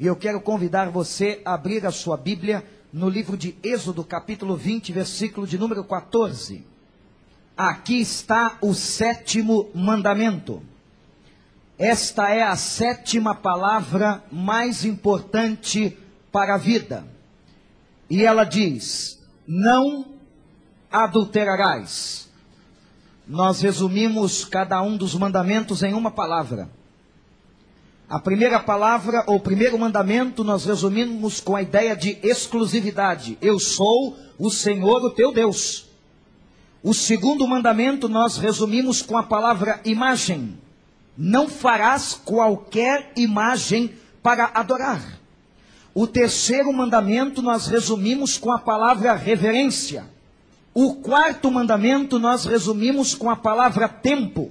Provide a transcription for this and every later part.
E eu quero convidar você a abrir a sua Bíblia no livro de Êxodo, capítulo 20, versículo de número 14. Aqui está o sétimo mandamento. Esta é a sétima palavra mais importante para a vida. E ela diz: Não adulterarás. Nós resumimos cada um dos mandamentos em uma palavra. A primeira palavra, ou primeiro mandamento, nós resumimos com a ideia de exclusividade. Eu sou o Senhor, o teu Deus. O segundo mandamento nós resumimos com a palavra imagem. Não farás qualquer imagem para adorar. O terceiro mandamento nós resumimos com a palavra reverência. O quarto mandamento nós resumimos com a palavra tempo.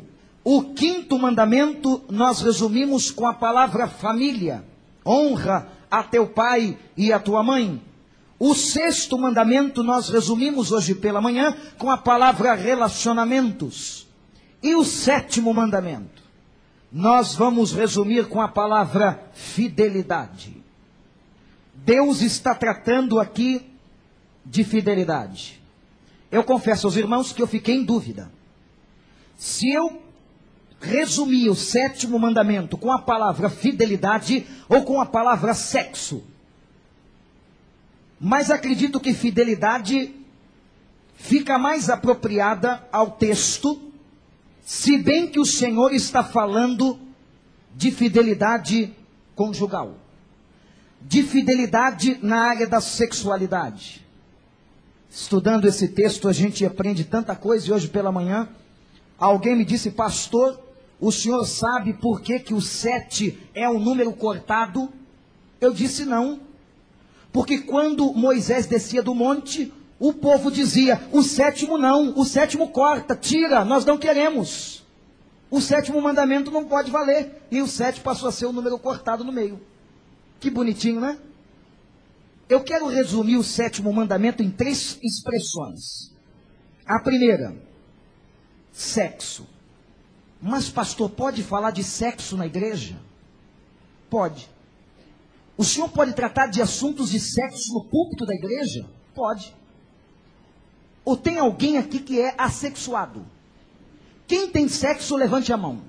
O quinto mandamento nós resumimos com a palavra família. Honra a teu pai e a tua mãe. O sexto mandamento nós resumimos hoje pela manhã com a palavra relacionamentos. E o sétimo mandamento nós vamos resumir com a palavra fidelidade. Deus está tratando aqui de fidelidade. Eu confesso aos irmãos que eu fiquei em dúvida. Se eu resumir o sétimo mandamento com a palavra fidelidade ou com a palavra sexo. Mas acredito que fidelidade fica mais apropriada ao texto, se bem que o Senhor está falando de fidelidade conjugal, de fidelidade na área da sexualidade. Estudando esse texto, a gente aprende tanta coisa e hoje pela manhã, alguém me disse, pastor, o senhor sabe por que, que o sete é um número cortado? Eu disse não. Porque quando Moisés descia do monte, o povo dizia: o sétimo não, o sétimo corta, tira, nós não queremos. O sétimo mandamento não pode valer. E o sete passou a ser o número cortado no meio. Que bonitinho, né? Eu quero resumir o sétimo mandamento em três expressões. A primeira, sexo. Mas, pastor, pode falar de sexo na igreja? Pode. O senhor pode tratar de assuntos de sexo no púlpito da igreja? Pode. Ou tem alguém aqui que é assexuado? Quem tem sexo, levante a mão.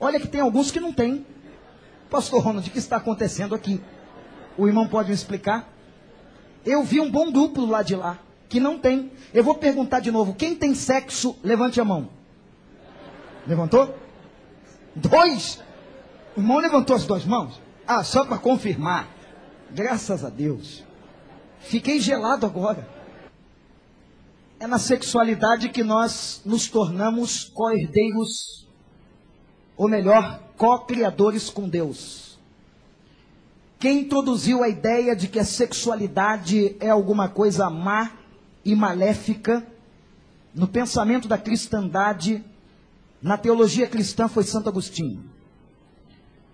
Olha que tem alguns que não tem. Pastor Ronald, o que está acontecendo aqui? O irmão pode me explicar? Eu vi um bom duplo lá de lá, que não tem. Eu vou perguntar de novo: quem tem sexo, levante a mão. Levantou? Dois? O irmão levantou as duas mãos? Ah, só para confirmar. Graças a Deus. Fiquei gelado agora. É na sexualidade que nós nos tornamos co-herdeiros, ou melhor, co-criadores com Deus. Quem introduziu a ideia de que a sexualidade é alguma coisa má e maléfica no pensamento da cristandade, na teologia cristã, foi Santo Agostinho.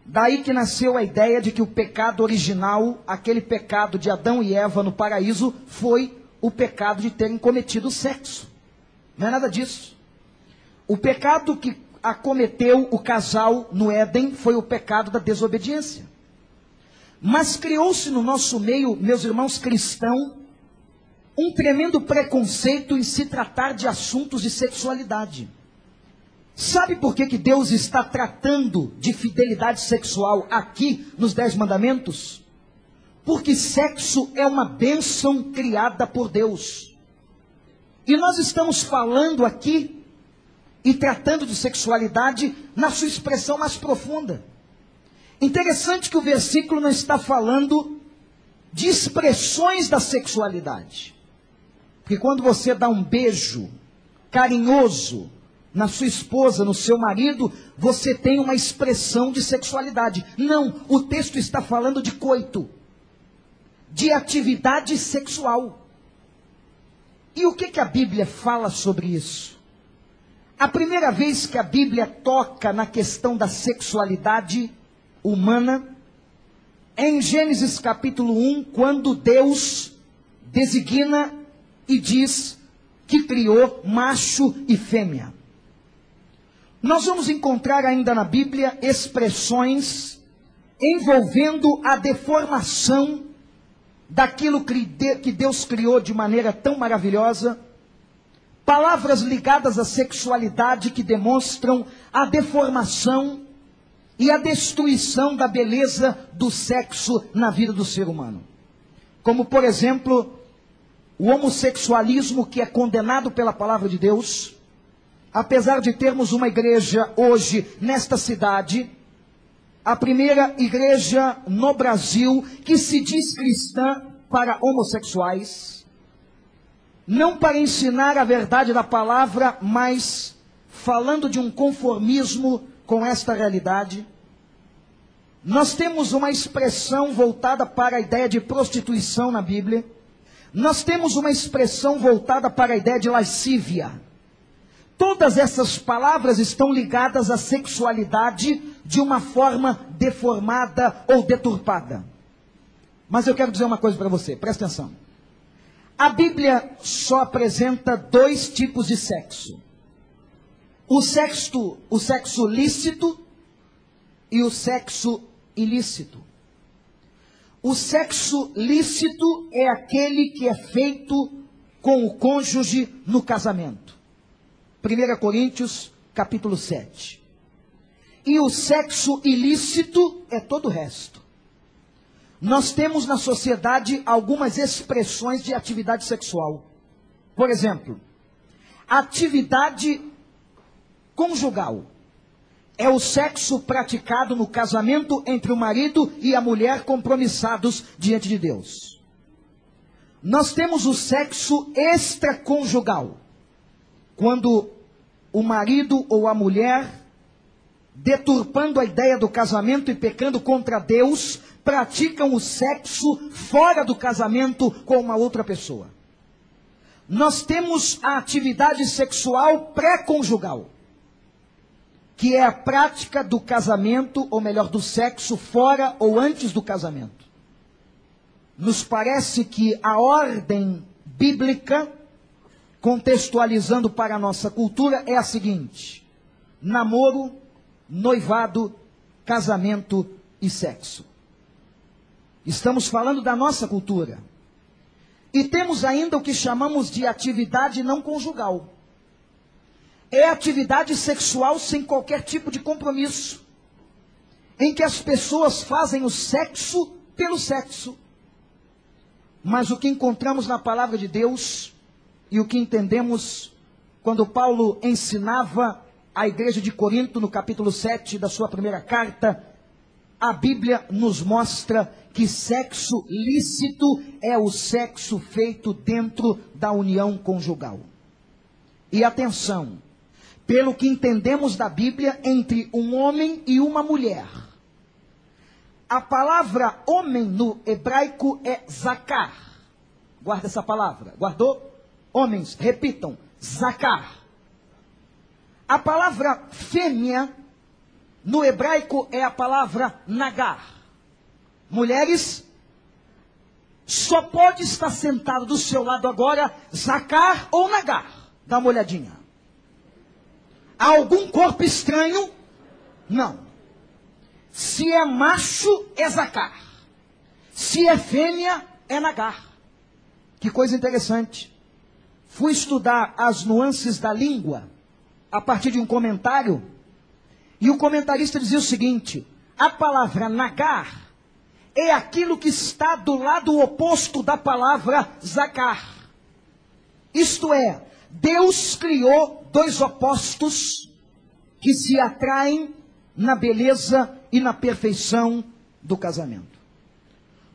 Daí que nasceu a ideia de que o pecado original, aquele pecado de Adão e Eva no paraíso, foi o pecado de terem cometido sexo. Não é nada disso. O pecado que acometeu o casal no Éden foi o pecado da desobediência. Mas criou-se no nosso meio, meus irmãos cristãos, um tremendo preconceito em se tratar de assuntos de sexualidade. Sabe por que, que Deus está tratando de fidelidade sexual aqui nos Dez Mandamentos? Porque sexo é uma bênção criada por Deus. E nós estamos falando aqui e tratando de sexualidade na sua expressão mais profunda. Interessante que o versículo não está falando de expressões da sexualidade. Porque quando você dá um beijo carinhoso na sua esposa, no seu marido, você tem uma expressão de sexualidade. Não, o texto está falando de coito, de atividade sexual. E o que, que a Bíblia fala sobre isso? A primeira vez que a Bíblia toca na questão da sexualidade humana, em Gênesis capítulo 1, quando Deus designa e diz que criou macho e fêmea. Nós vamos encontrar ainda na Bíblia expressões envolvendo a deformação daquilo que Deus criou de maneira tão maravilhosa, palavras ligadas à sexualidade que demonstram a deformação e a destruição da beleza do sexo na vida do ser humano. Como, por exemplo, o homossexualismo que é condenado pela palavra de Deus, apesar de termos uma igreja hoje nesta cidade, a primeira igreja no Brasil que se diz cristã para homossexuais, não para ensinar a verdade da palavra, mas falando de um conformismo com esta realidade. Nós temos uma expressão voltada para a ideia de prostituição na Bíblia. Nós temos uma expressão voltada para a ideia de lascívia. Todas essas palavras estão ligadas à sexualidade de uma forma deformada ou deturpada. Mas eu quero dizer uma coisa para você, presta atenção. A Bíblia só apresenta dois tipos de sexo: o sexo, o sexo lícito e o sexo ilícito. O sexo lícito é aquele que é feito com o cônjuge no casamento. 1 Coríntios, capítulo 7. E o sexo ilícito é todo o resto. Nós temos na sociedade algumas expressões de atividade sexual. Por exemplo, atividade conjugal é o sexo praticado no casamento entre o marido e a mulher compromissados diante de Deus. Nós temos o sexo extraconjugal quando o marido ou a mulher, deturpando a ideia do casamento e pecando contra Deus, praticam o sexo fora do casamento com uma outra pessoa. Nós temos a atividade sexual pré-conjugal, que é a prática do casamento, ou melhor, do sexo fora ou antes do casamento. Nos parece que a ordem bíblica contextualizando para a nossa cultura, é a seguinte: namoro, noivado, casamento e sexo. Estamos falando da nossa cultura. E temos ainda o que chamamos de atividade não conjugal. É atividade sexual sem qualquer tipo de compromisso, em que as pessoas fazem o sexo pelo sexo. Mas o que encontramos na palavra de Deus e o que entendemos quando Paulo ensinava a igreja de Corinto, no capítulo 7 da sua primeira carta, a Bíblia nos mostra que sexo lícito é o sexo feito dentro da união conjugal. E atenção, pelo que entendemos da Bíblia, entre um homem e uma mulher. A palavra homem no hebraico é zakar. Guarda essa palavra. Guardou? Homens, repitam, Zacar. A palavra fêmea no hebraico é a palavra nagar. Mulheres, só pode estar sentado do seu lado agora Zacar ou nagar. Dá uma olhadinha. Há algum corpo estranho? Não. Se é macho, é Zacar. Se é fêmea, é nagar. Que coisa interessante fui estudar as nuances da língua a partir de um comentário, e o comentarista dizia o seguinte: a palavra nagar é aquilo que está do lado oposto da palavra zacar. Isto é, Deus criou dois opostos que se atraem na beleza e na perfeição do casamento.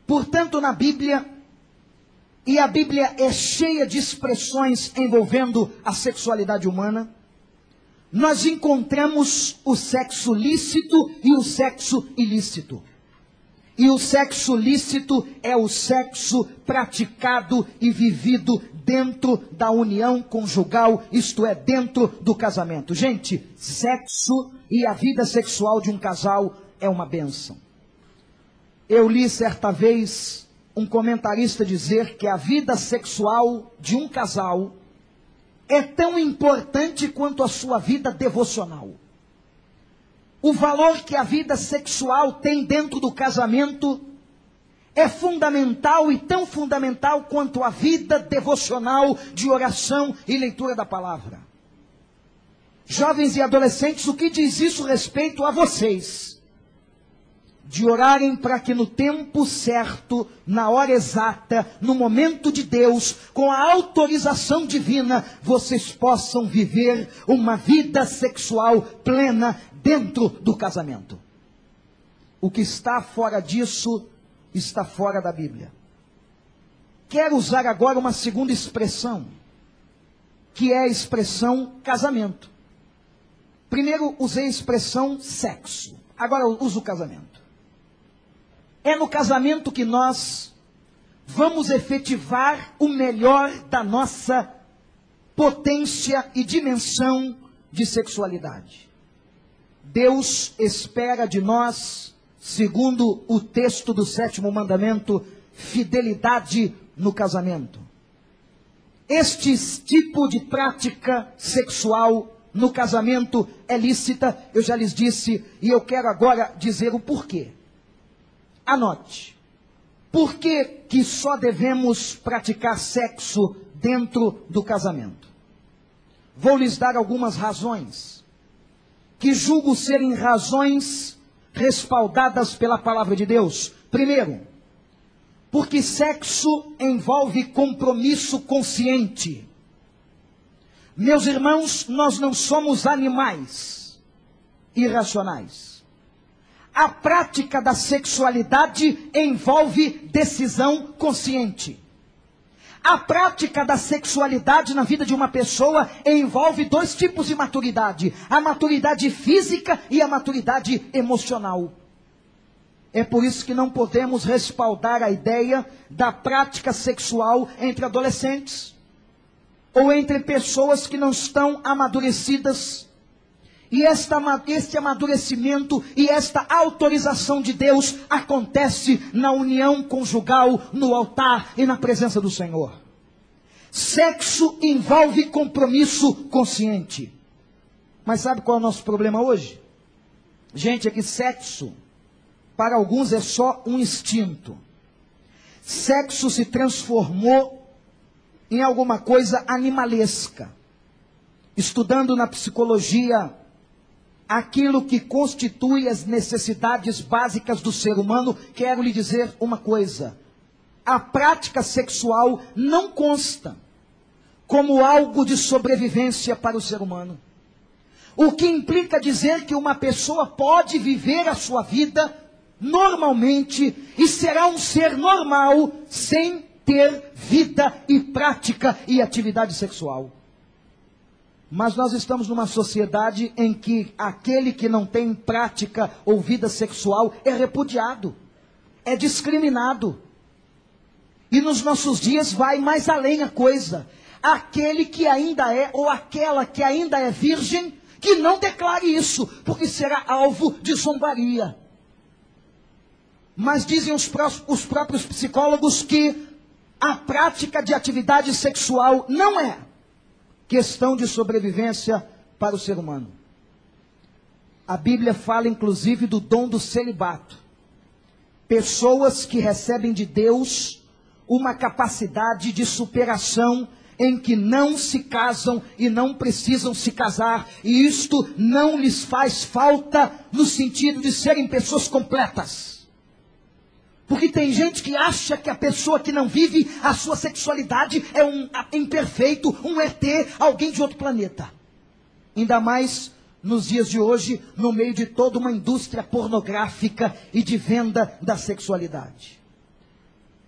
Portanto, na Bíblia, e a Bíblia é cheia de expressões envolvendo a sexualidade humana. Nós encontramos o sexo lícito e o sexo ilícito. E o sexo lícito é o sexo praticado e vivido dentro da união conjugal, isto é, dentro do casamento. Gente, sexo e a vida sexual de um casal é uma benção. Eu li certa vez um comentarista dizer que a vida sexual de um casal é tão importante quanto a sua vida devocional. o valor que a vida sexual tem dentro do casamento é fundamental e tão fundamental quanto a vida devocional de oração e leitura da palavra. Jovens e adolescentes, o que diz isso respeito a vocês? De orarem para que no tempo certo, na hora exata, no momento de Deus, com a autorização divina, vocês possam viver uma vida sexual plena dentro do casamento. O que está fora disso está fora da Bíblia. Quero usar agora uma segunda expressão, que é a expressão casamento. Primeiro usei a expressão sexo, agora uso casamento. É no casamento que nós vamos efetivar o melhor da nossa potência e dimensão de sexualidade. Deus espera de nós segundo o texto do sétimo mandamento, fidelidade no casamento. Este tipo de prática sexual no casamento é lícita, eu já lhes disse, e eu quero agora dizer o porquê. Anote. Por que, que só devemos praticar sexo dentro do casamento? Vou lhes dar algumas razões, que julgo serem razões respaldadas pela palavra de Deus. Primeiro, porque sexo envolve compromisso consciente. Meus irmãos, nós não somos animais irracionais. A prática da sexualidade envolve decisão consciente. A prática da sexualidade na vida de uma pessoa envolve dois tipos de maturidade: a maturidade física e a maturidade emocional. É por isso que não podemos respaldar a ideia da prática sexual entre adolescentes ou entre pessoas que não estão amadurecidas. E esta, este amadurecimento e esta autorização de Deus acontece na união conjugal, no altar e na presença do Senhor. Sexo envolve compromisso consciente. Mas sabe qual é o nosso problema hoje? Gente, é que sexo, para alguns, é só um instinto. Sexo se transformou em alguma coisa animalesca. Estudando na psicologia aquilo que constitui as necessidades básicas do ser humano, quero lhe dizer uma coisa: a prática sexual não consta como algo de sobrevivência para o ser humano. O que implica dizer que uma pessoa pode viver a sua vida normalmente e será um ser normal sem ter vida e prática e atividade sexual. Mas nós estamos numa sociedade em que aquele que não tem prática ou vida sexual é repudiado, é discriminado. E nos nossos dias vai mais além a coisa. Aquele que ainda é, ou aquela que ainda é virgem, que não declare isso, porque será alvo de zombaria. Mas dizem os, pró os próprios psicólogos que a prática de atividade sexual não é questão de sobrevivência para o ser humano. A Bíblia fala inclusive do dom do celibato. Pessoas que recebem de Deus uma capacidade de superação em que não se casam e não precisam se casar, e isto não lhes faz falta no sentido de serem pessoas completas. Porque tem gente que acha que a pessoa que não vive a sua sexualidade é um imperfeito, um ET, alguém de outro planeta. Ainda mais nos dias de hoje, no meio de toda uma indústria pornográfica e de venda da sexualidade.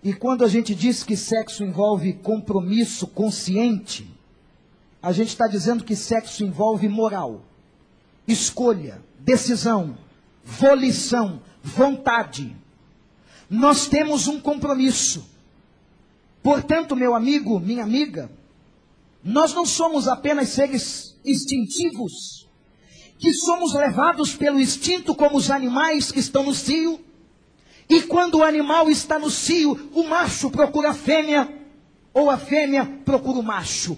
E quando a gente diz que sexo envolve compromisso consciente, a gente está dizendo que sexo envolve moral, escolha, decisão, volição, vontade nós temos um compromisso. Portanto, meu amigo, minha amiga, nós não somos apenas seres instintivos, que somos levados pelo instinto como os animais que estão no cio. E quando o animal está no cio, o macho procura a fêmea, ou a fêmea procura o macho.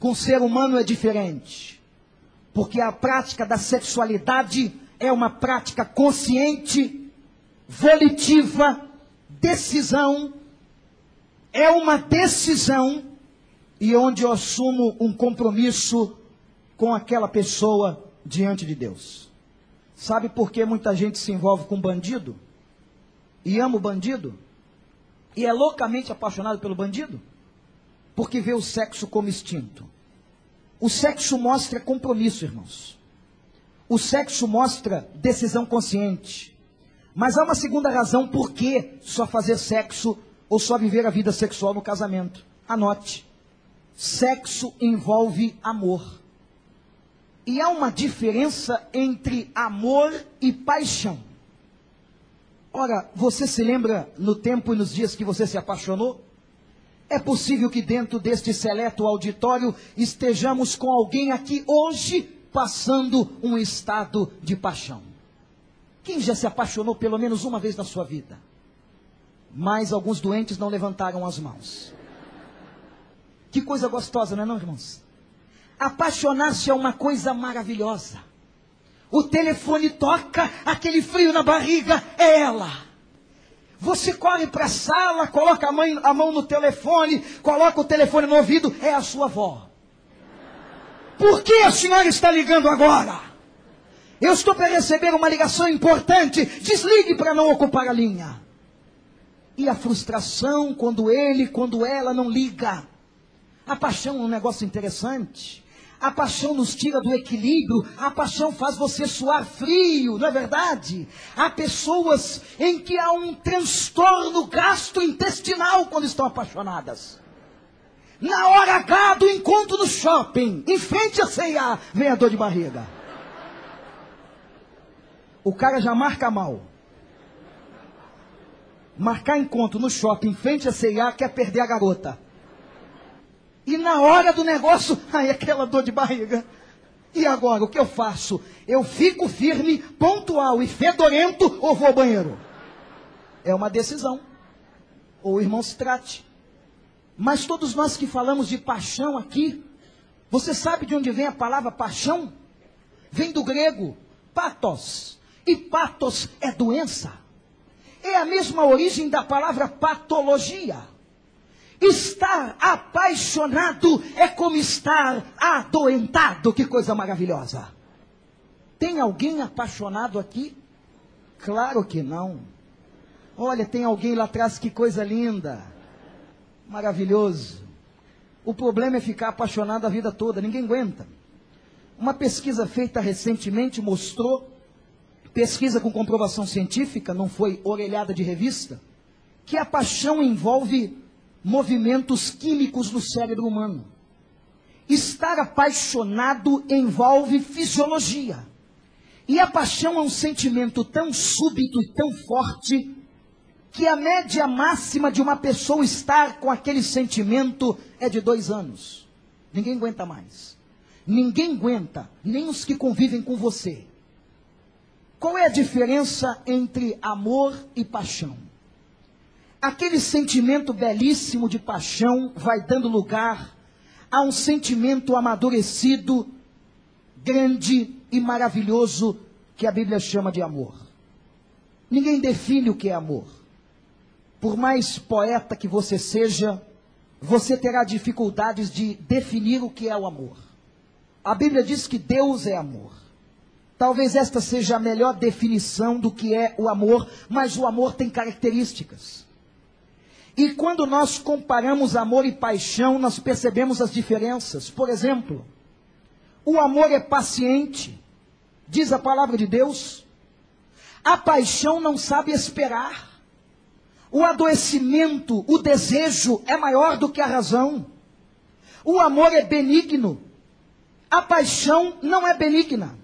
Com o ser humano é diferente. Porque a prática da sexualidade é uma prática consciente, volitiva, decisão, é uma decisão e onde eu assumo um compromisso com aquela pessoa diante de Deus. Sabe por que muita gente se envolve com bandido? E ama o bandido? E é loucamente apaixonado pelo bandido? Porque vê o sexo como instinto. O sexo mostra compromisso, irmãos. O sexo mostra decisão consciente. Mas há uma segunda razão por que só fazer sexo ou só viver a vida sexual no casamento. Anote. Sexo envolve amor. E há uma diferença entre amor e paixão. Ora, você se lembra no tempo e nos dias que você se apaixonou? É possível que dentro deste seleto auditório estejamos com alguém aqui hoje passando um estado de paixão. Quem já se apaixonou pelo menos uma vez na sua vida? Mas alguns doentes não levantaram as mãos. Que coisa gostosa, não é, não, irmãos? Apaixonar-se é uma coisa maravilhosa. O telefone toca, aquele frio na barriga é ela. Você corre para a sala, coloca a, mãe, a mão no telefone, coloca o telefone no ouvido, é a sua avó. Por que a senhora está ligando agora? Eu estou para receber uma ligação importante. Desligue para não ocupar a linha. E a frustração quando ele, quando ela não liga. A paixão é um negócio interessante. A paixão nos tira do equilíbrio, a paixão faz você suar frio, não é verdade? Há pessoas em que há um transtorno gastrointestinal quando estão apaixonadas. Na hora H do encontro no shopping, em frente a C&A, vem a dor de barriga. O cara já marca mal. Marcar encontro no shopping, em frente a C&A, quer perder a garota. E na hora do negócio, aí aquela dor de barriga. E agora, o que eu faço? Eu fico firme, pontual e fedorento ou vou ao banheiro? É uma decisão. Ou o irmão se trate. Mas todos nós que falamos de paixão aqui, você sabe de onde vem a palavra paixão? Vem do grego, patos. E patos é doença. É a mesma origem da palavra patologia. Estar apaixonado é como estar adoentado. Que coisa maravilhosa. Tem alguém apaixonado aqui? Claro que não. Olha, tem alguém lá atrás, que coisa linda. Maravilhoso. O problema é ficar apaixonado a vida toda, ninguém aguenta. Uma pesquisa feita recentemente mostrou, pesquisa com comprovação científica, não foi orelhada de revista, que a paixão envolve movimentos químicos no cérebro humano. Estar apaixonado envolve fisiologia. E a paixão é um sentimento tão súbito e tão forte que a média máxima de uma pessoa estar com aquele sentimento é de dois anos. Ninguém aguenta mais. Ninguém aguenta, nem os que convivem com você. Qual é a diferença entre amor e paixão? Aquele sentimento belíssimo de paixão vai dando lugar a um sentimento amadurecido, grande e maravilhoso que a Bíblia chama de amor. Ninguém define o que é amor. Por mais poeta que você seja, você terá dificuldades de definir o que é o amor. A Bíblia diz que Deus é amor. Talvez esta seja a melhor definição do que é o amor, mas o amor tem características. E quando nós comparamos amor e paixão, nós percebemos as diferenças. Por exemplo, o amor é paciente, diz a palavra de Deus. A paixão não sabe esperar. O adoecimento, o desejo é maior do que a razão. O amor é benigno. A paixão não é benigna.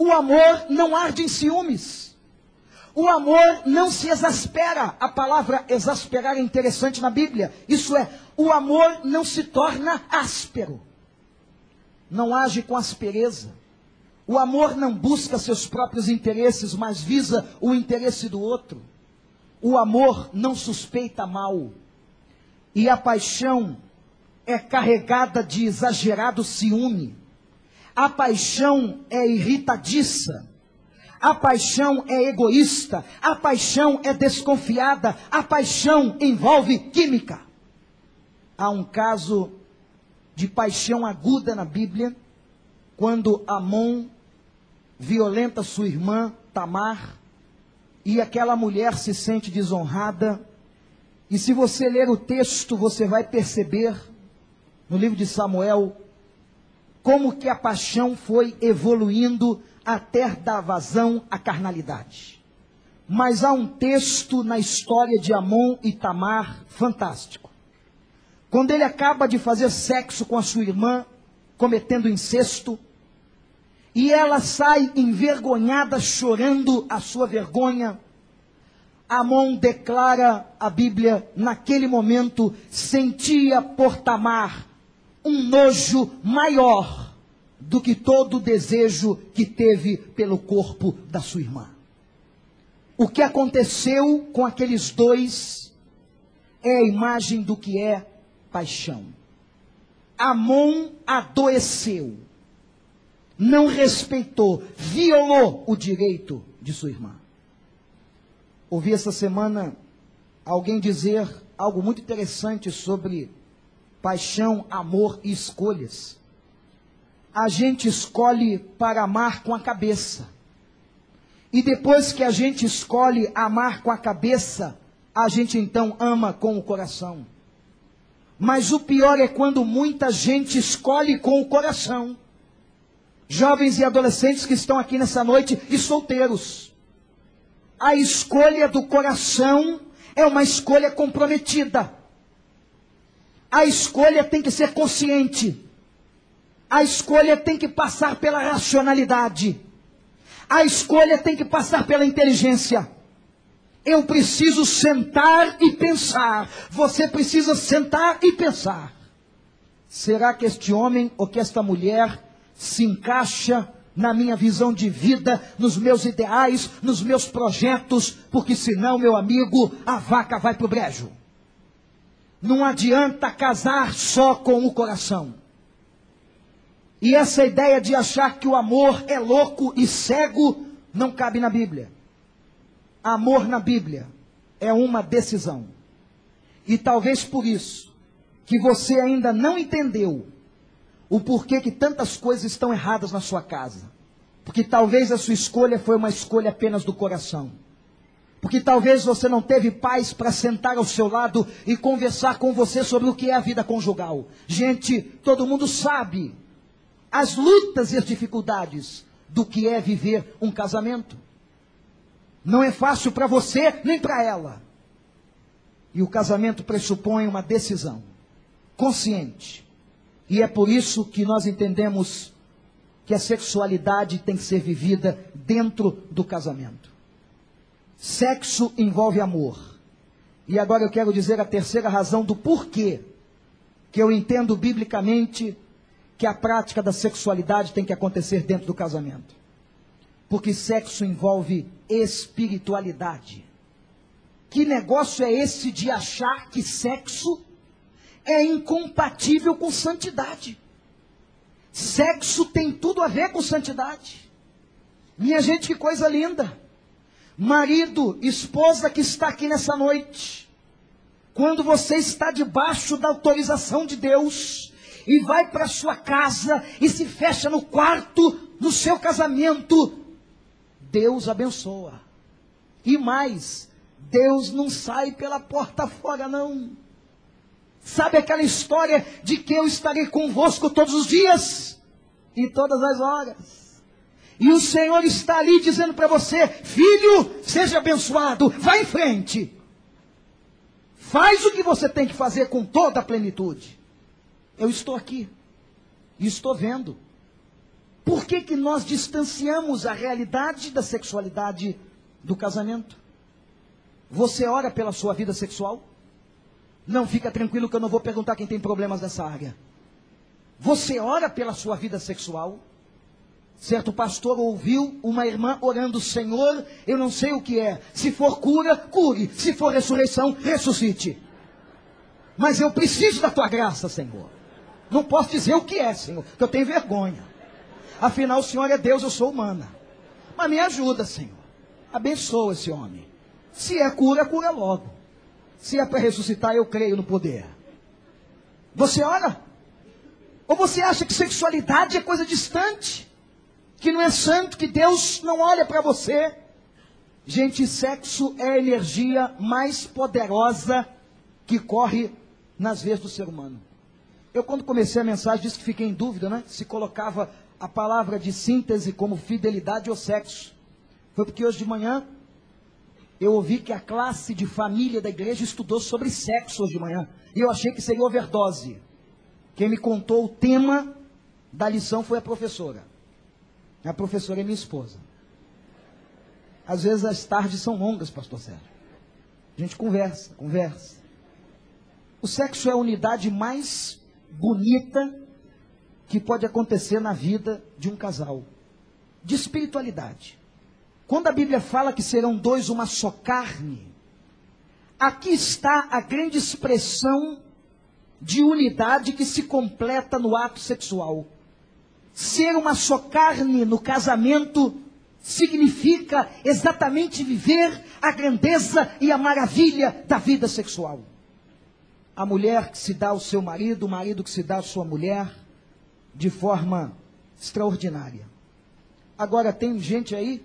O amor não arde em ciúmes. O amor não se exaspera. A palavra exasperar é interessante na Bíblia. Isso é, o amor não se torna áspero. Não age com aspereza. O amor não busca seus próprios interesses, mas visa o interesse do outro. O amor não suspeita mal. E a paixão é carregada de exagerado ciúme. A paixão é irritadiça. A paixão é egoísta. A paixão é desconfiada. A paixão envolve química. Há um caso de paixão aguda na Bíblia, quando Amon violenta sua irmã Tamar, e aquela mulher se sente desonrada. E se você ler o texto, você vai perceber no livro de Samuel como que a paixão foi evoluindo até dar vazão à carnalidade. Mas há um texto na história de Amon e Tamar fantástico. Quando ele acaba de fazer sexo com a sua irmã, cometendo incesto, e ela sai envergonhada, chorando a sua vergonha. Amon declara a Bíblia, naquele momento, sentia por Tamar um nojo maior do que todo o desejo que teve pelo corpo da sua irmã. O que aconteceu com aqueles dois é a imagem do que é paixão. Amon adoeceu não respeitou, violou o direito de sua irmã. Ouvi essa semana alguém dizer algo muito interessante sobre paixão, amor e escolhas. A gente escolhe para amar com a cabeça. E depois que a gente escolhe amar com a cabeça, a gente então ama com o coração. Mas o pior é quando muita gente escolhe com o coração jovens e adolescentes que estão aqui nessa noite e solteiros. A escolha do coração é uma escolha comprometida. A escolha tem que ser consciente. A escolha tem que passar pela racionalidade. A escolha tem que passar pela inteligência. Eu preciso sentar e pensar. Você precisa sentar e pensar. Será que este homem ou que esta mulher se encaixa na minha visão de vida, nos meus ideais, nos meus projetos, porque senão, meu amigo, a vaca vai para o brejo. Não adianta casar só com o coração. E essa ideia de achar que o amor é louco e cego não cabe na Bíblia. Amor na Bíblia é uma decisão. E talvez por isso que você ainda não entendeu o porquê que tantas coisas estão erradas na sua casa. Porque talvez a sua escolha foi uma escolha apenas do coração. Porque talvez você não teve paz para sentar ao seu lado e conversar com você sobre o que é a vida conjugal. Gente, todo mundo sabe as lutas e as dificuldades do que é viver um casamento. Não é fácil para você nem para ela. E o casamento pressupõe uma decisão consciente e é por isso que nós entendemos que a sexualidade tem que ser vivida dentro do casamento. Sexo envolve amor. E agora eu quero dizer a terceira razão do porquê que eu entendo biblicamente que a prática da sexualidade tem que acontecer dentro do casamento. Porque sexo envolve espiritualidade. Que negócio é esse de achar que sexo é incompatível com santidade. Sexo tem tudo a ver com santidade. Minha gente, que coisa linda. Marido, esposa que está aqui nessa noite. Quando você está debaixo da autorização de Deus e vai para sua casa e se fecha no quarto no seu casamento, Deus abençoa. E mais, Deus não sai pela porta fora, não. Sabe aquela história de que eu estarei convosco todos os dias e todas as horas? E o Senhor está ali dizendo para você: Filho, seja abençoado, vá em frente. Faz o que você tem que fazer com toda a plenitude. Eu estou aqui e estou vendo. Por que, que nós distanciamos a realidade da sexualidade do casamento? Você ora pela sua vida sexual? Não, fica tranquilo que eu não vou perguntar quem tem problemas nessa área. Você ora pela sua vida sexual? Certo pastor ouviu uma irmã orando, Senhor, eu não sei o que é. Se for cura, cure. Se for ressurreição, ressuscite. Mas eu preciso da tua graça, Senhor. Não posso dizer o que é, Senhor, que eu tenho vergonha. Afinal, o Senhor é Deus, eu sou humana. Mas me ajuda, Senhor. Abençoa esse homem. Se é cura, cura logo. Se é para ressuscitar, eu creio no poder. Você ora? Ou você acha que sexualidade é coisa distante? Que não é santo, que Deus não olha para você? Gente, sexo é a energia mais poderosa que corre nas veias do ser humano. Eu, quando comecei a mensagem, disse que fiquei em dúvida, né? Se colocava a palavra de síntese como fidelidade ou sexo. Foi porque hoje de manhã eu ouvi que a classe de família da igreja estudou sobre sexo hoje de manhã. E eu achei que seria overdose. Quem me contou o tema da lição foi a professora. A professora é minha esposa. Às vezes as tardes são longas, pastor Sérgio. A gente conversa, conversa. O sexo é a unidade mais bonita que pode acontecer na vida de um casal. De espiritualidade. Quando a Bíblia fala que serão dois uma só carne, aqui está a grande expressão de unidade que se completa no ato sexual. Ser uma só carne no casamento significa exatamente viver a grandeza e a maravilha da vida sexual. A mulher que se dá ao seu marido, o marido que se dá à sua mulher, de forma extraordinária. Agora, tem gente aí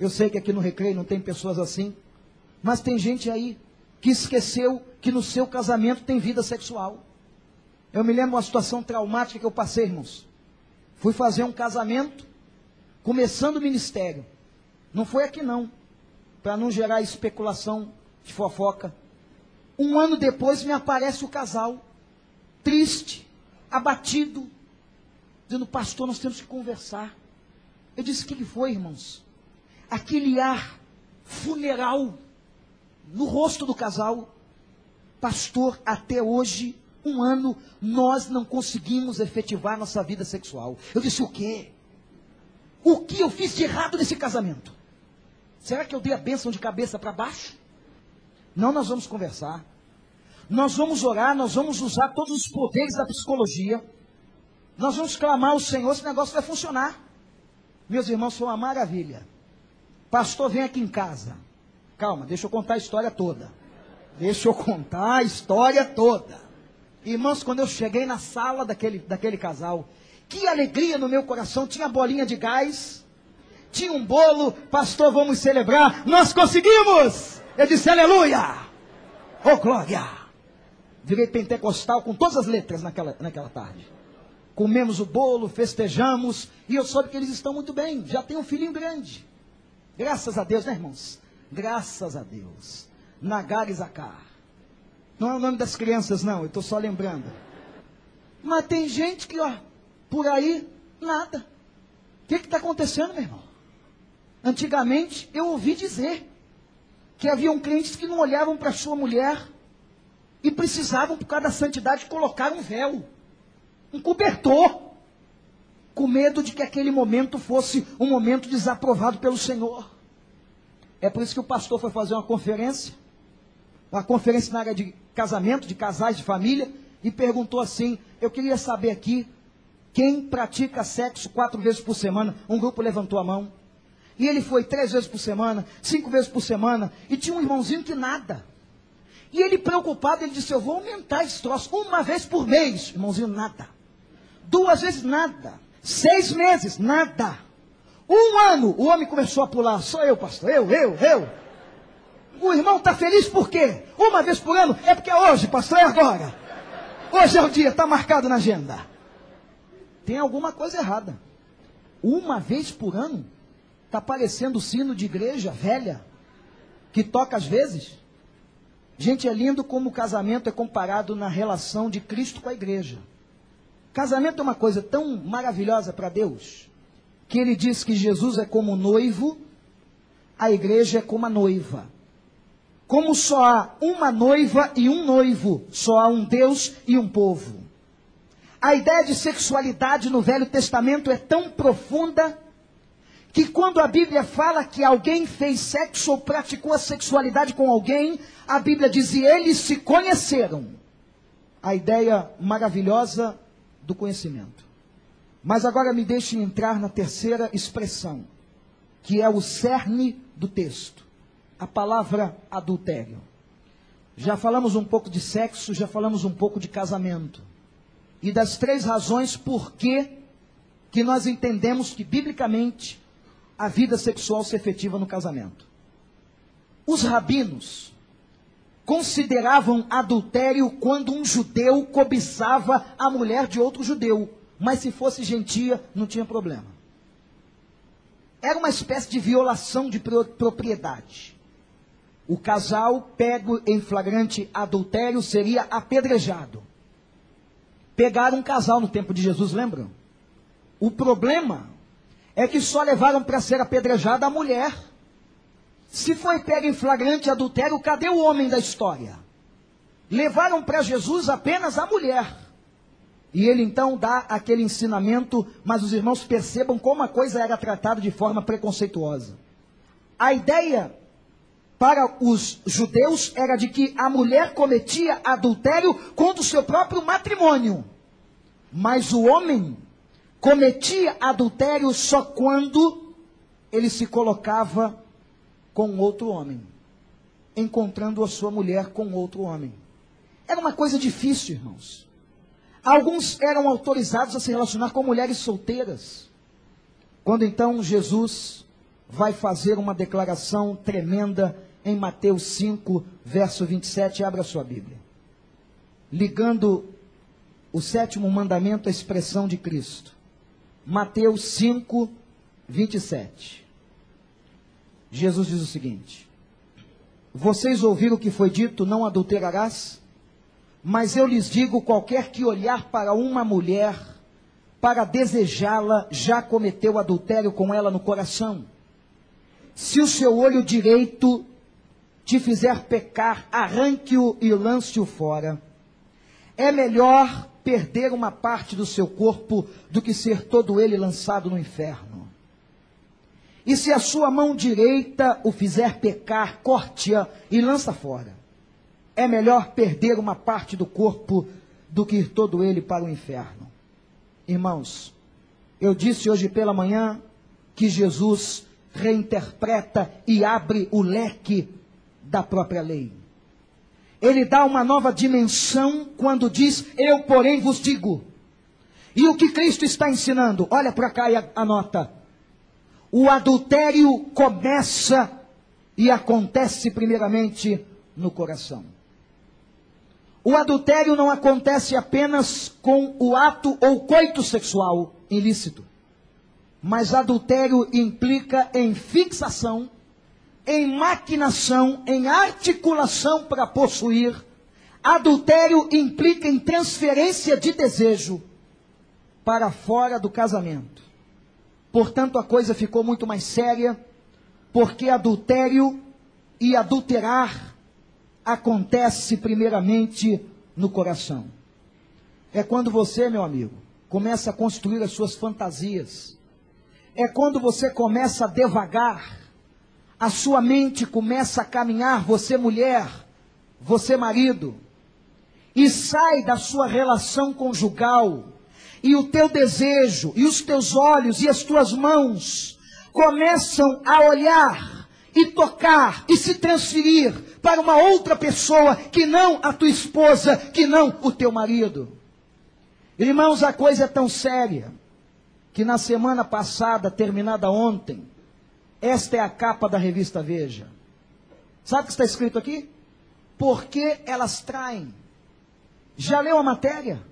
eu sei que aqui no Recreio não tem pessoas assim, mas tem gente aí que esqueceu que no seu casamento tem vida sexual. Eu me lembro uma situação traumática que eu passei, irmãos. Fui fazer um casamento, começando o ministério. Não foi aqui não, para não gerar especulação de fofoca. Um ano depois me aparece o casal, triste, abatido, dizendo, pastor, nós temos que conversar. Eu disse, o que foi, irmãos? aquele ar funeral no rosto do casal. Pastor, até hoje, um ano, nós não conseguimos efetivar nossa vida sexual. Eu disse: o quê? O que eu fiz de errado nesse casamento? Será que eu dei a bênção de cabeça para baixo? Não, nós vamos conversar. Nós vamos orar, nós vamos usar todos os poderes da psicologia. Nós vamos clamar ao Senhor, esse negócio vai funcionar. Meus irmãos, foi uma maravilha. Pastor, vem aqui em casa. Calma, deixa eu contar a história toda. Deixa eu contar a história toda. Irmãos, quando eu cheguei na sala daquele, daquele casal, que alegria no meu coração. Tinha bolinha de gás, tinha um bolo. Pastor, vamos celebrar. Nós conseguimos! Eu disse aleluia! Oh glória! Virei pentecostal com todas as letras naquela, naquela tarde. Comemos o bolo, festejamos, e eu soube que eles estão muito bem. Já tem um filhinho grande. Graças a Deus, né, irmãos? Graças a Deus. Nagar Zacar. Não é o nome das crianças, não, eu estou só lembrando. Mas tem gente que, ó, por aí, nada. O que está acontecendo, meu irmão? Antigamente, eu ouvi dizer que haviam crentes que não olhavam para sua mulher e precisavam, por causa da santidade, colocar um véu, um cobertor com medo de que aquele momento fosse um momento desaprovado pelo Senhor. É por isso que o pastor foi fazer uma conferência, uma conferência na área de casamento, de casais, de família, e perguntou assim: Eu queria saber aqui, quem pratica sexo quatro vezes por semana? Um grupo levantou a mão. E ele foi três vezes por semana, cinco vezes por semana, e tinha um irmãozinho que nada. E ele preocupado, ele disse: Eu vou aumentar esse troço uma vez por mês. Irmãozinho, nada. Duas vezes, nada. Seis meses, nada. Um ano, o homem começou a pular. Sou eu, pastor. Eu, eu, eu. O irmão está feliz por quê? Uma vez por ano? É porque é hoje, pastor, é agora. Hoje é o dia, está marcado na agenda. Tem alguma coisa errada. Uma vez por ano? Está parecendo o sino de igreja velha, que toca às vezes. Gente, é lindo como o casamento é comparado na relação de Cristo com a igreja. Casamento é uma coisa tão maravilhosa para Deus, que ele diz que Jesus é como noivo, a igreja é como a noiva. Como só há uma noiva e um noivo, só há um Deus e um povo. A ideia de sexualidade no Velho Testamento é tão profunda que quando a Bíblia fala que alguém fez sexo ou praticou a sexualidade com alguém, a Bíblia diz e eles se conheceram. A ideia maravilhosa do conhecimento. Mas agora me deixe entrar na terceira expressão, que é o cerne do texto, a palavra adultério. Já falamos um pouco de sexo, já falamos um pouco de casamento. E das três razões por que, que nós entendemos que, biblicamente, a vida sexual se efetiva no casamento. Os rabinos consideravam adultério quando um judeu cobiçava a mulher de outro judeu, mas se fosse gentia, não tinha problema. Era uma espécie de violação de propriedade. O casal pego em flagrante adultério seria apedrejado. Pegaram um casal no tempo de Jesus, lembram? O problema é que só levaram para ser apedrejada a mulher. Se foi pego em flagrante adultério, cadê o homem da história? Levaram para Jesus apenas a mulher. E ele então dá aquele ensinamento, mas os irmãos percebam como a coisa era tratada de forma preconceituosa. A ideia para os judeus era de que a mulher cometia adultério contra o seu próprio matrimônio. Mas o homem cometia adultério só quando ele se colocava com outro homem, encontrando a sua mulher com outro homem. Era uma coisa difícil, irmãos. Alguns eram autorizados a se relacionar com mulheres solteiras. Quando então Jesus vai fazer uma declaração tremenda em Mateus 5, verso 27, abra sua Bíblia. Ligando o sétimo mandamento à expressão de Cristo. Mateus 5, 27. Jesus diz o seguinte: Vocês ouviram o que foi dito, não adulterarás? Mas eu lhes digo: qualquer que olhar para uma mulher para desejá-la, já cometeu adultério com ela no coração. Se o seu olho direito te fizer pecar, arranque-o e lance-o fora. É melhor perder uma parte do seu corpo do que ser todo ele lançado no inferno. E se a sua mão direita o fizer pecar, corte-a e lança fora. É melhor perder uma parte do corpo do que ir todo ele para o inferno. Irmãos, eu disse hoje pela manhã que Jesus reinterpreta e abre o leque da própria lei. Ele dá uma nova dimensão quando diz: Eu, porém, vos digo. E o que Cristo está ensinando? Olha para cá e anota. O adultério começa e acontece primeiramente no coração. O adultério não acontece apenas com o ato ou coito sexual ilícito, mas adultério implica em fixação em maquinação, em articulação para possuir. Adultério implica em transferência de desejo para fora do casamento. Portanto, a coisa ficou muito mais séria, porque adultério e adulterar acontece primeiramente no coração. É quando você, meu amigo, começa a construir as suas fantasias. É quando você começa a devagar a sua mente começa a caminhar, você mulher, você marido, e sai da sua relação conjugal, e o teu desejo, e os teus olhos, e as tuas mãos começam a olhar e tocar e se transferir para uma outra pessoa que não a tua esposa, que não o teu marido. Irmãos, a coisa é tão séria que na semana passada, terminada ontem, esta é a capa da revista Veja. Sabe o que está escrito aqui? Porque elas traem. Já leu a matéria?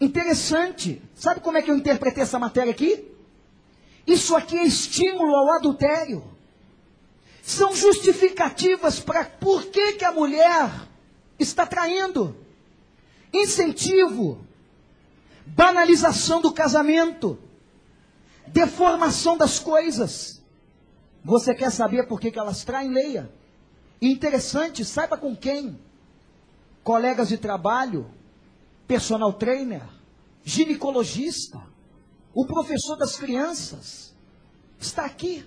Interessante. Sabe como é que eu interpretei essa matéria aqui? Isso aqui é estímulo ao adultério. São justificativas para por que, que a mulher está traindo. Incentivo. Banalização do casamento. Deformação das coisas. Você quer saber por que, que elas traem? Leia. Interessante, saiba com quem. Colegas de trabalho, personal trainer, ginecologista, o professor das crianças. Está aqui.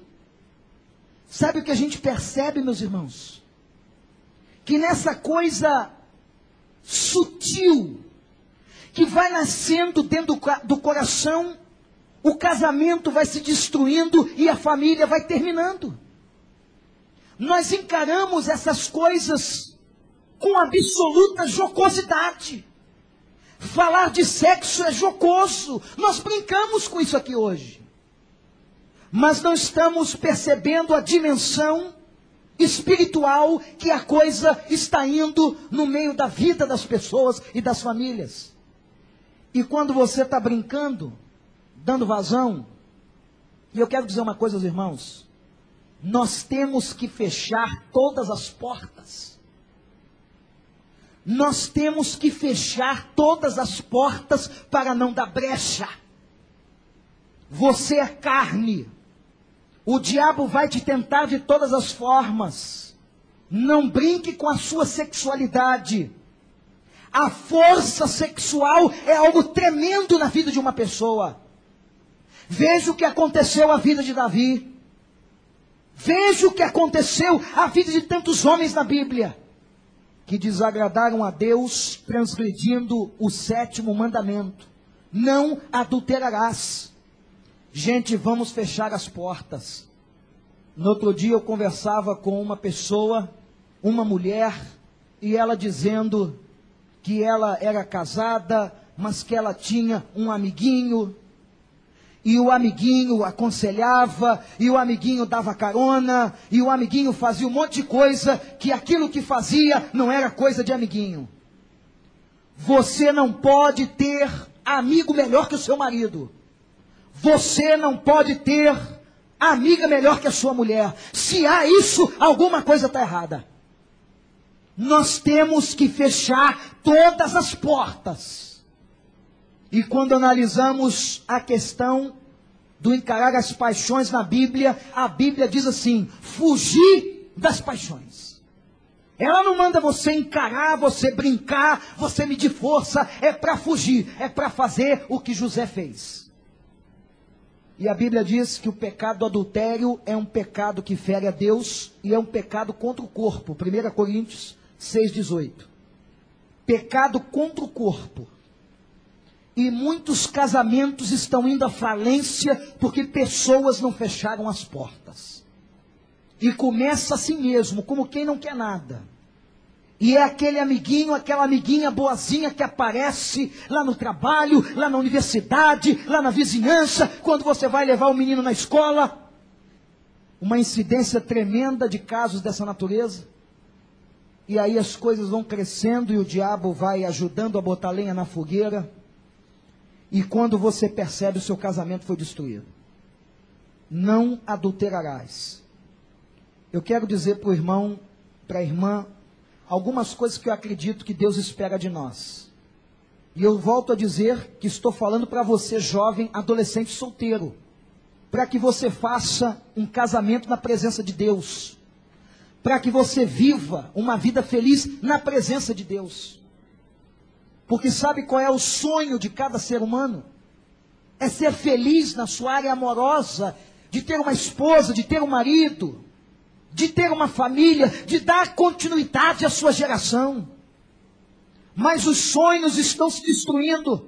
Sabe o que a gente percebe, meus irmãos? Que nessa coisa sutil, que vai nascendo dentro do coração o casamento vai se destruindo e a família vai terminando. Nós encaramos essas coisas com absoluta jocosidade. Falar de sexo é jocoso. Nós brincamos com isso aqui hoje. Mas não estamos percebendo a dimensão espiritual que a coisa está indo no meio da vida das pessoas e das famílias. E quando você está brincando, dando vazão, e eu quero dizer uma coisa aos irmãos: nós temos que fechar todas as portas nós temos que fechar todas as portas para não dar brecha. Você é carne. O diabo vai te tentar de todas as formas. Não brinque com a sua sexualidade. A força sexual é algo tremendo na vida de uma pessoa. Veja o que aconteceu à vida de Davi. Veja o que aconteceu à vida de tantos homens na Bíblia que desagradaram a Deus, transgredindo o sétimo mandamento: não adulterarás. Gente, vamos fechar as portas. No outro dia eu conversava com uma pessoa, uma mulher, e ela dizendo que ela era casada, mas que ela tinha um amiguinho e o amiguinho aconselhava, e o amiguinho dava carona, e o amiguinho fazia um monte de coisa que aquilo que fazia não era coisa de amiguinho. Você não pode ter amigo melhor que o seu marido. Você não pode ter amiga melhor que a sua mulher. Se há isso, alguma coisa está errada. Nós temos que fechar todas as portas e quando analisamos a questão do encarar as paixões na Bíblia, a Bíblia diz assim: fugir das paixões. Ela não manda você encarar, você brincar, você medir força, é para fugir, é para fazer o que José fez. E a Bíblia diz que o pecado do adultério é um pecado que fere a Deus e é um pecado contra o corpo. 1 Coríntios 6,18. Pecado contra o corpo. E muitos casamentos estão indo à falência porque pessoas não fecharam as portas. E começa assim mesmo, como quem não quer nada. E é aquele amiguinho, aquela amiguinha boazinha que aparece lá no trabalho, lá na universidade, lá na vizinhança, quando você vai levar o menino na escola. Uma incidência tremenda de casos dessa natureza. E aí as coisas vão crescendo e o diabo vai ajudando a botar lenha na fogueira e quando você percebe, o seu casamento foi destruído. Não adulterarás. Eu quero dizer para o irmão, para a irmã, algumas coisas que eu acredito que Deus espera de nós. E eu volto a dizer que estou falando para você, jovem, adolescente solteiro, para que você faça um casamento na presença de Deus, para que você viva uma vida feliz na presença de Deus. Porque sabe qual é o sonho de cada ser humano? É ser feliz na sua área amorosa, de ter uma esposa, de ter um marido, de ter uma família, de dar continuidade à sua geração. Mas os sonhos estão se destruindo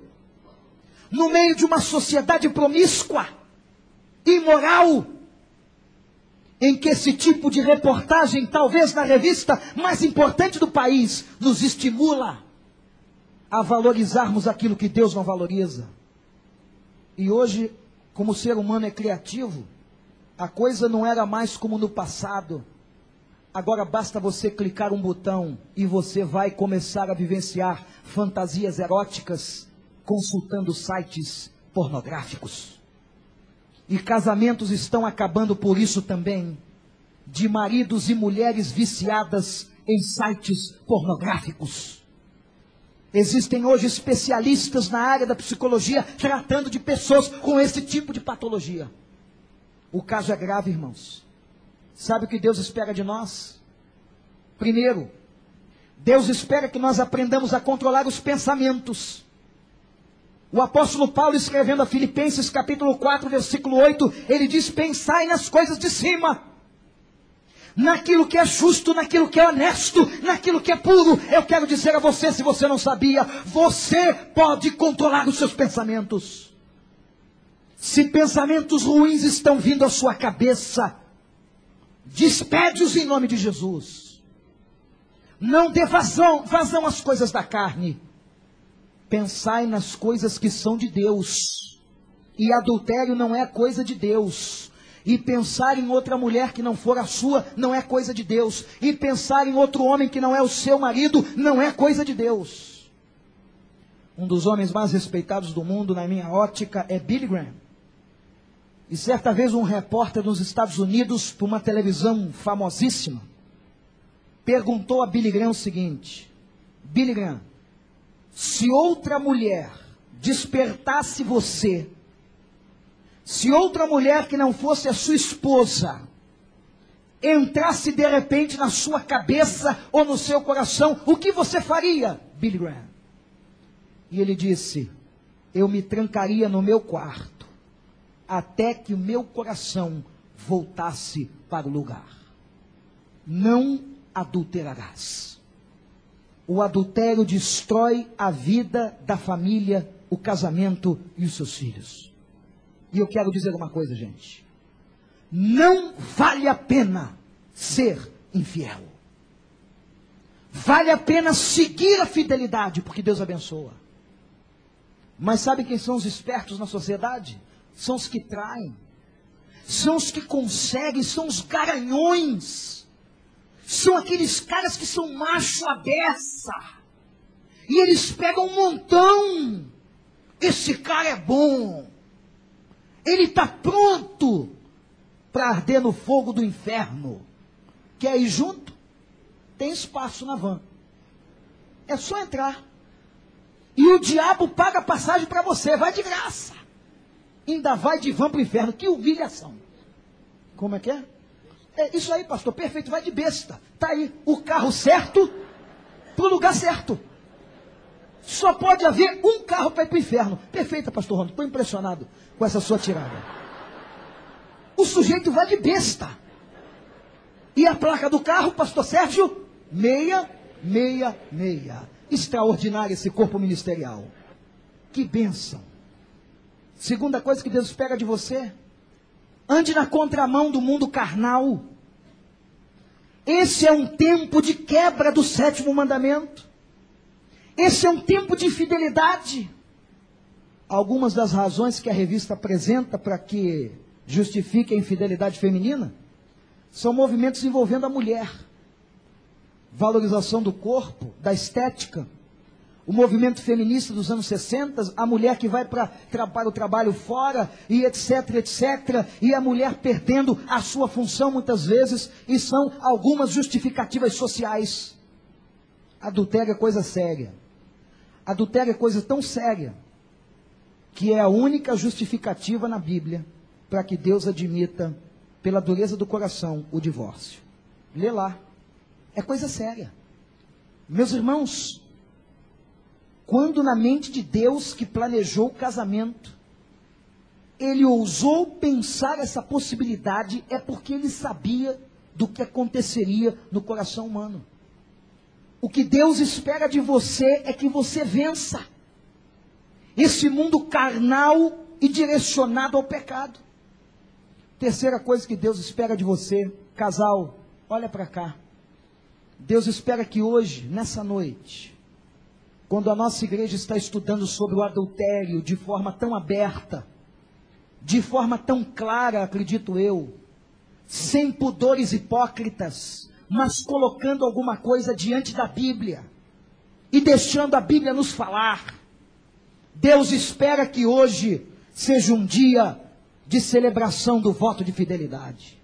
no meio de uma sociedade promíscua, imoral, em que esse tipo de reportagem, talvez na revista mais importante do país, nos estimula a valorizarmos aquilo que Deus não valoriza. E hoje, como o ser humano é criativo, a coisa não era mais como no passado. Agora basta você clicar um botão e você vai começar a vivenciar fantasias eróticas consultando sites pornográficos. E casamentos estão acabando por isso também, de maridos e mulheres viciadas em sites pornográficos. Existem hoje especialistas na área da psicologia tratando de pessoas com esse tipo de patologia. O caso é grave, irmãos. Sabe o que Deus espera de nós? Primeiro, Deus espera que nós aprendamos a controlar os pensamentos. O apóstolo Paulo, escrevendo a Filipenses capítulo 4, versículo 8, ele diz: Pensai nas coisas de cima naquilo que é justo, naquilo que é honesto, naquilo que é puro. Eu quero dizer a você, se você não sabia, você pode controlar os seus pensamentos. Se pensamentos ruins estão vindo à sua cabeça, despede-os em nome de Jesus. Não dê vazão, vazão às coisas da carne. Pensai nas coisas que são de Deus. E adultério não é coisa de Deus. E pensar em outra mulher que não for a sua não é coisa de Deus. E pensar em outro homem que não é o seu marido não é coisa de Deus. Um dos homens mais respeitados do mundo, na minha ótica, é Billy Graham. E certa vez um repórter nos Estados Unidos, por uma televisão famosíssima, perguntou a Billy Graham o seguinte: Billy Graham, se outra mulher despertasse você se outra mulher que não fosse a sua esposa entrasse de repente na sua cabeça ou no seu coração, o que você faria, Billy Graham? E ele disse: Eu me trancaria no meu quarto até que o meu coração voltasse para o lugar. Não adulterarás. O adultério destrói a vida da família, o casamento e os seus filhos. E eu quero dizer uma coisa, gente. Não vale a pena ser infiel. Vale a pena seguir a fidelidade, porque Deus abençoa. Mas sabe quem são os espertos na sociedade? São os que traem. São os que conseguem, são os garanhões. São aqueles caras que são macho a beça. E eles pegam um montão. Esse cara é bom. Ele está pronto para arder no fogo do inferno. Quer ir junto? Tem espaço na van. É só entrar. E o diabo paga passagem para você, vai de graça. Ainda vai de van para o inferno. Que humilhação. Como é que é? É isso aí, pastor, perfeito, vai de besta. Tá aí o carro certo para o lugar certo. Só pode haver um carro para ir para o inferno. Perfeita, pastor Rondo. Estou impressionado com essa sua tirada. O sujeito vai de besta. E a placa do carro, pastor Sérgio? Meia, meia, meia. Extraordinário esse corpo ministerial. Que bênção. Segunda coisa que Deus espera de você. Ande na contramão do mundo carnal. Esse é um tempo de quebra do sétimo mandamento. Esse é um tempo de fidelidade. Algumas das razões que a revista apresenta para que justifique a infidelidade feminina são movimentos envolvendo a mulher. Valorização do corpo, da estética. O movimento feminista dos anos 60, a mulher que vai para o trabalho fora, e etc, etc, e a mulher perdendo a sua função muitas vezes, e são algumas justificativas sociais. Adultério é coisa séria. Adultério é coisa tão séria que é a única justificativa na Bíblia para que Deus admita, pela dureza do coração, o divórcio. Lê lá. É coisa séria. Meus irmãos, quando na mente de Deus que planejou o casamento, ele ousou pensar essa possibilidade, é porque ele sabia do que aconteceria no coração humano. O que Deus espera de você é que você vença esse mundo carnal e direcionado ao pecado. Terceira coisa que Deus espera de você, casal, olha para cá. Deus espera que hoje, nessa noite, quando a nossa igreja está estudando sobre o adultério de forma tão aberta, de forma tão clara, acredito eu, sem pudores hipócritas, mas colocando alguma coisa diante da Bíblia e deixando a Bíblia nos falar. Deus espera que hoje seja um dia de celebração do voto de fidelidade.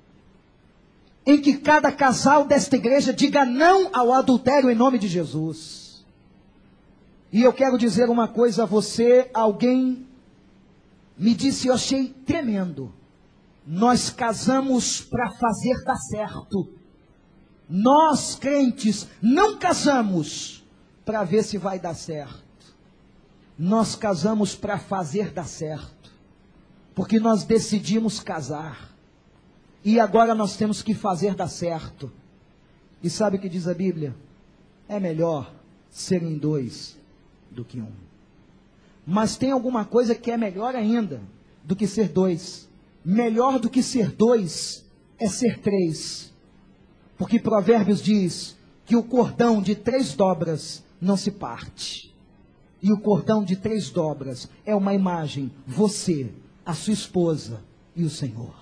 Em que cada casal desta igreja diga não ao adultério em nome de Jesus. E eu quero dizer uma coisa a você, alguém me disse, eu achei tremendo. Nós casamos para fazer dar certo. Nós, crentes, não casamos para ver se vai dar certo. Nós casamos para fazer dar certo. Porque nós decidimos casar. E agora nós temos que fazer dar certo. E sabe o que diz a Bíblia? É melhor serem dois do que um. Mas tem alguma coisa que é melhor ainda do que ser dois. Melhor do que ser dois é ser três. Porque Provérbios diz que o cordão de três dobras não se parte. E o cordão de três dobras é uma imagem, você, a sua esposa e o Senhor.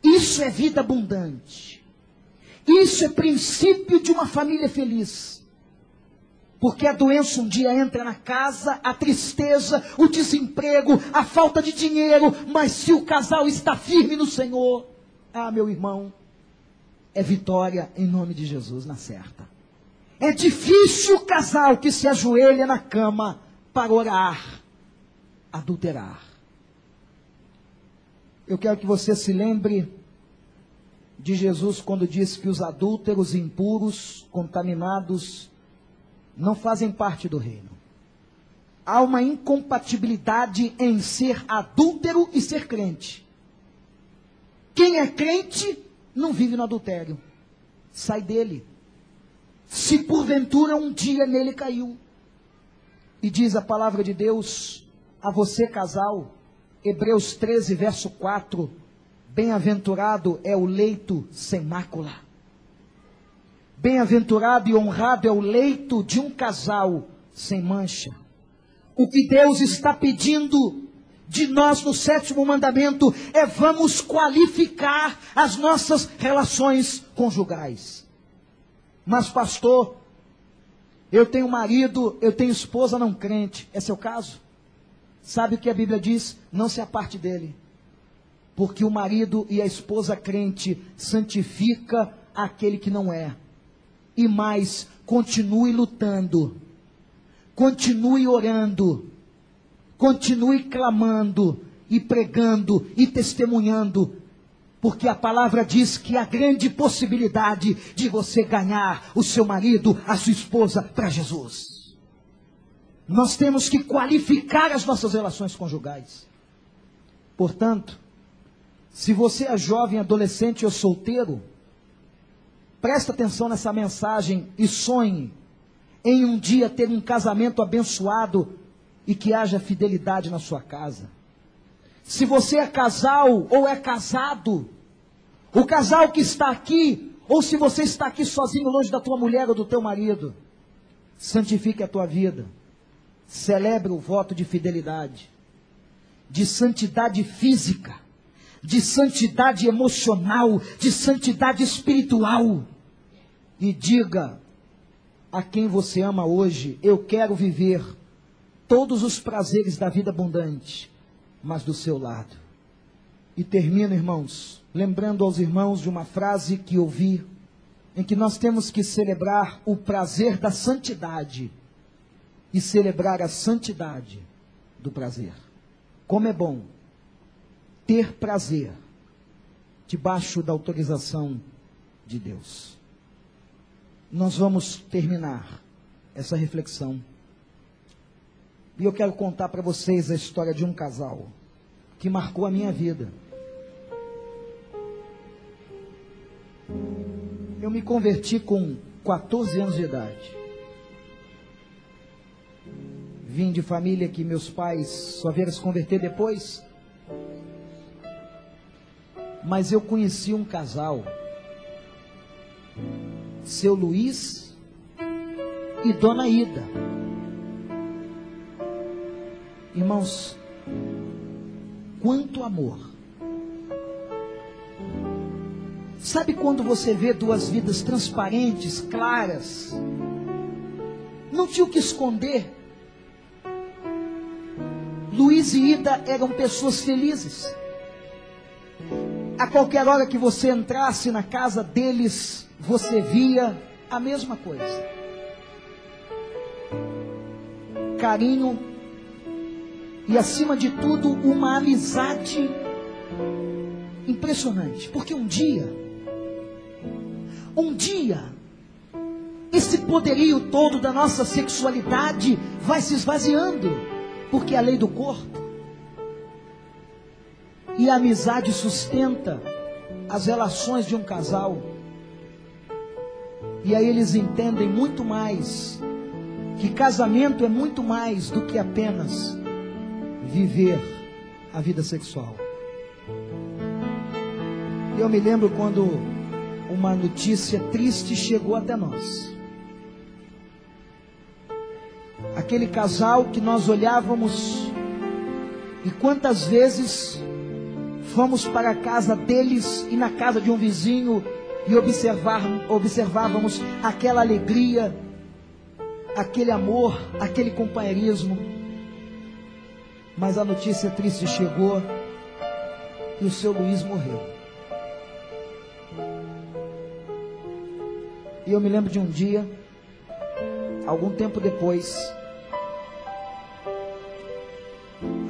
Isso é vida abundante. Isso é princípio de uma família feliz. Porque a doença um dia entra na casa, a tristeza, o desemprego, a falta de dinheiro, mas se o casal está firme no Senhor, ah, meu irmão, é vitória em nome de Jesus na certa. É difícil o casal que se ajoelha na cama para orar, adulterar. Eu quero que você se lembre de Jesus quando disse que os adúlteros, impuros, contaminados, não fazem parte do reino. Há uma incompatibilidade em ser adúltero e ser crente. Quem é crente não vive no adultério. Sai dele. Se porventura um dia nele caiu. E diz a palavra de Deus a você, casal, Hebreus 13, verso 4: Bem-aventurado é o leito sem mácula. Bem-aventurado e honrado é o leito de um casal sem mancha. O que Deus está pedindo de nós no sétimo mandamento é vamos qualificar as nossas relações conjugais. Mas, pastor, eu tenho marido, eu tenho esposa não crente. É seu caso? Sabe o que a Bíblia diz? Não se aparte dele. Porque o marido e a esposa crente santifica aquele que não é. E mais, continue lutando. Continue orando Continue clamando e pregando e testemunhando, porque a palavra diz que há grande possibilidade de você ganhar o seu marido, a sua esposa para Jesus. Nós temos que qualificar as nossas relações conjugais. Portanto, se você é jovem, adolescente ou solteiro, presta atenção nessa mensagem e sonhe em um dia ter um casamento abençoado e que haja fidelidade na sua casa. Se você é casal ou é casado, o casal que está aqui, ou se você está aqui sozinho longe da tua mulher ou do teu marido, santifique a tua vida. Celebre o voto de fidelidade, de santidade física, de santidade emocional, de santidade espiritual. E diga a quem você ama hoje: Eu quero viver todos os prazeres da vida abundante, mas do seu lado. E termino, irmãos, lembrando aos irmãos de uma frase que ouvi, em que nós temos que celebrar o prazer da santidade e celebrar a santidade do prazer. Como é bom ter prazer debaixo da autorização de Deus. Nós vamos terminar essa reflexão e eu quero contar para vocês a história de um casal que marcou a minha vida. Eu me converti com 14 anos de idade. Vim de família que meus pais só vieram se converter depois. Mas eu conheci um casal, seu Luiz e Dona Ida. Irmãos, quanto amor. Sabe quando você vê duas vidas transparentes, claras? Não tinha o que esconder. Luiz e Ida eram pessoas felizes. A qualquer hora que você entrasse na casa deles, você via a mesma coisa. Carinho e acima de tudo, uma amizade impressionante. Porque um dia, um dia, esse poderio todo da nossa sexualidade vai se esvaziando, porque é a lei do corpo. E a amizade sustenta as relações de um casal. E aí eles entendem muito mais que casamento é muito mais do que apenas viver a vida sexual. Eu me lembro quando uma notícia triste chegou até nós. Aquele casal que nós olhávamos e quantas vezes fomos para a casa deles e na casa de um vizinho e observar, observávamos aquela alegria, aquele amor, aquele companheirismo. Mas a notícia triste chegou e o seu Luiz morreu. E eu me lembro de um dia, algum tempo depois,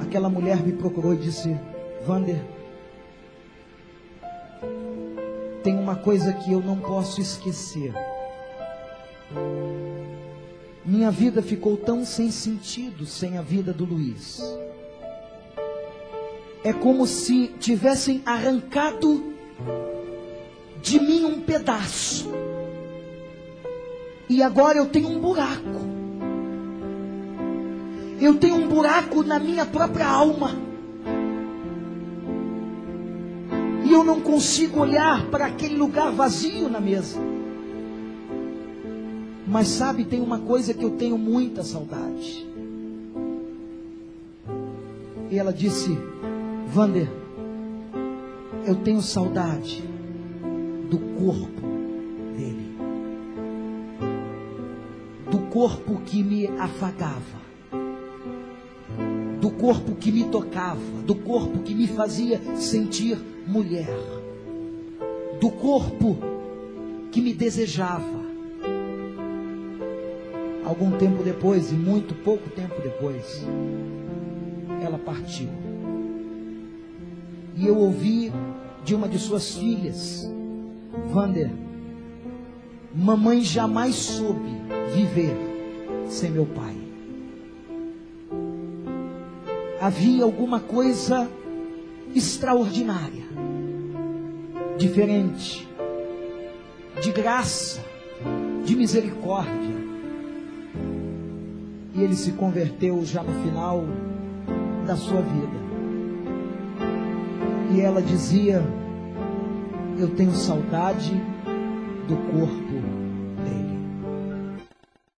aquela mulher me procurou e disse: Vander, tem uma coisa que eu não posso esquecer. Minha vida ficou tão sem sentido sem a vida do Luiz. É como se tivessem arrancado de mim um pedaço. E agora eu tenho um buraco. Eu tenho um buraco na minha própria alma. e eu não consigo olhar para aquele lugar vazio na mesa. Mas sabe, tem uma coisa que eu tenho muita saudade. E ela disse: Vander, eu tenho saudade do corpo dele, do corpo que me afagava, do corpo que me tocava, do corpo que me fazia sentir mulher, do corpo que me desejava. Algum tempo depois, e muito pouco tempo depois, ela partiu. E eu ouvi de uma de suas filhas, Vander, mamãe jamais soube viver sem meu pai. Havia alguma coisa extraordinária, diferente, de graça, de misericórdia. Ele se converteu já no final da sua vida. E ela dizia: Eu tenho saudade do corpo